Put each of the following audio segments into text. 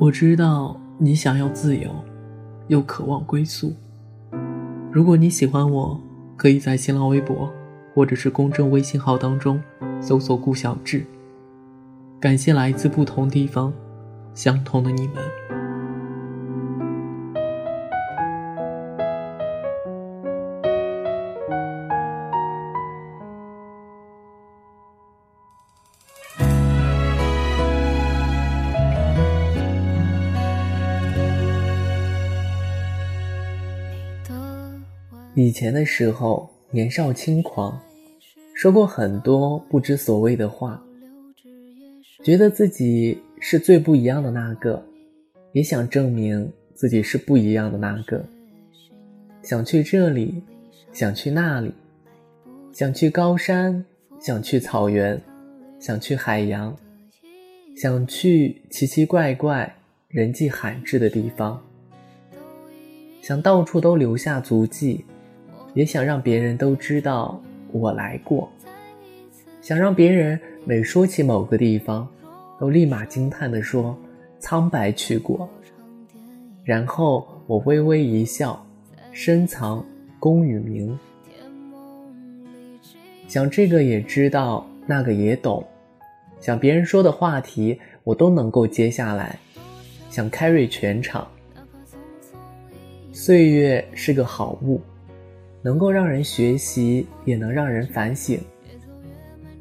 我知道你想要自由，又渴望归宿。如果你喜欢我，可以在新浪微博或者是公众微信号当中搜索“顾小志”。感谢来自不同地方、相同的你们。以前的时候，年少轻狂，说过很多不知所谓的话，觉得自己是最不一样的那个，也想证明自己是不一样的那个。想去这里，想去那里，想去高山，想去草原，想去海洋，想去奇奇怪怪、人迹罕至的地方，想到处都留下足迹。也想让别人都知道我来过，想让别人每说起某个地方，都立马惊叹地说：“苍白去过。”然后我微微一笑，深藏功与名。想这个也知道，那个也懂，想别人说的话题我都能够接下来，想 carry 全场。岁月是个好物。能够让人学习，也能让人反省。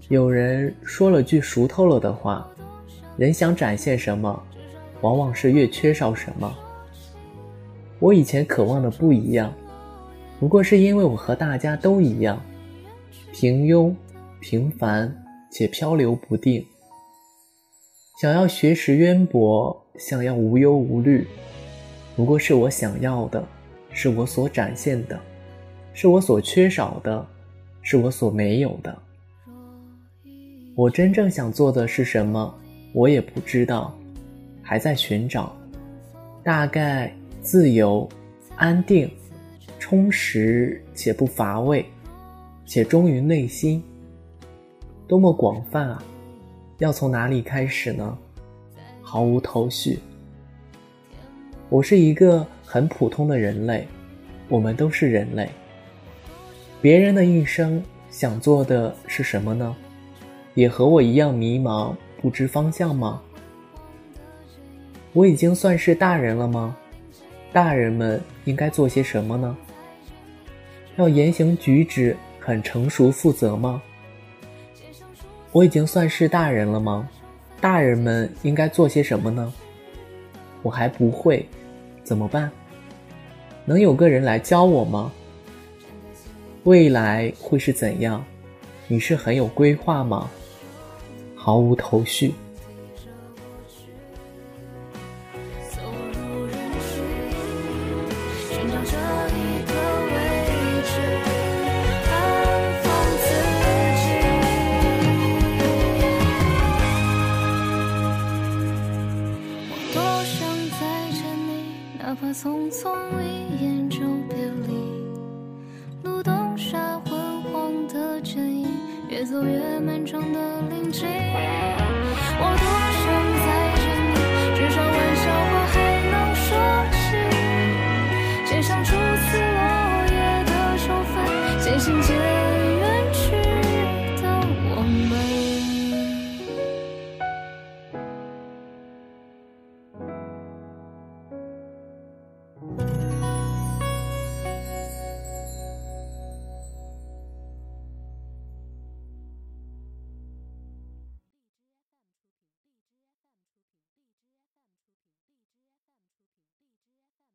有人说了句熟透了的话：“人想展现什么，往往是越缺少什么。”我以前渴望的不一样，不过是因为我和大家都一样，平庸、平凡且漂流不定。想要学识渊博，想要无忧无虑，不过是我想要的，是我所展现的。是我所缺少的，是我所没有的。我真正想做的是什么，我也不知道，还在寻找。大概自由、安定、充实且不乏味，且忠于内心。多么广泛啊！要从哪里开始呢？毫无头绪。我是一个很普通的人类，我们都是人类。别人的一生想做的是什么呢？也和我一样迷茫，不知方向吗？我已经算是大人了吗？大人们应该做些什么呢？要言行举止很成熟负责吗？我已经算是大人了吗？大人们应该做些什么呢？我还不会，怎么办？能有个人来教我吗？未来会是怎样？你是很有规划吗？毫无头绪。寻找着你的位置。我多想再见你，哪怕匆匆一眼就越走越漫长的林径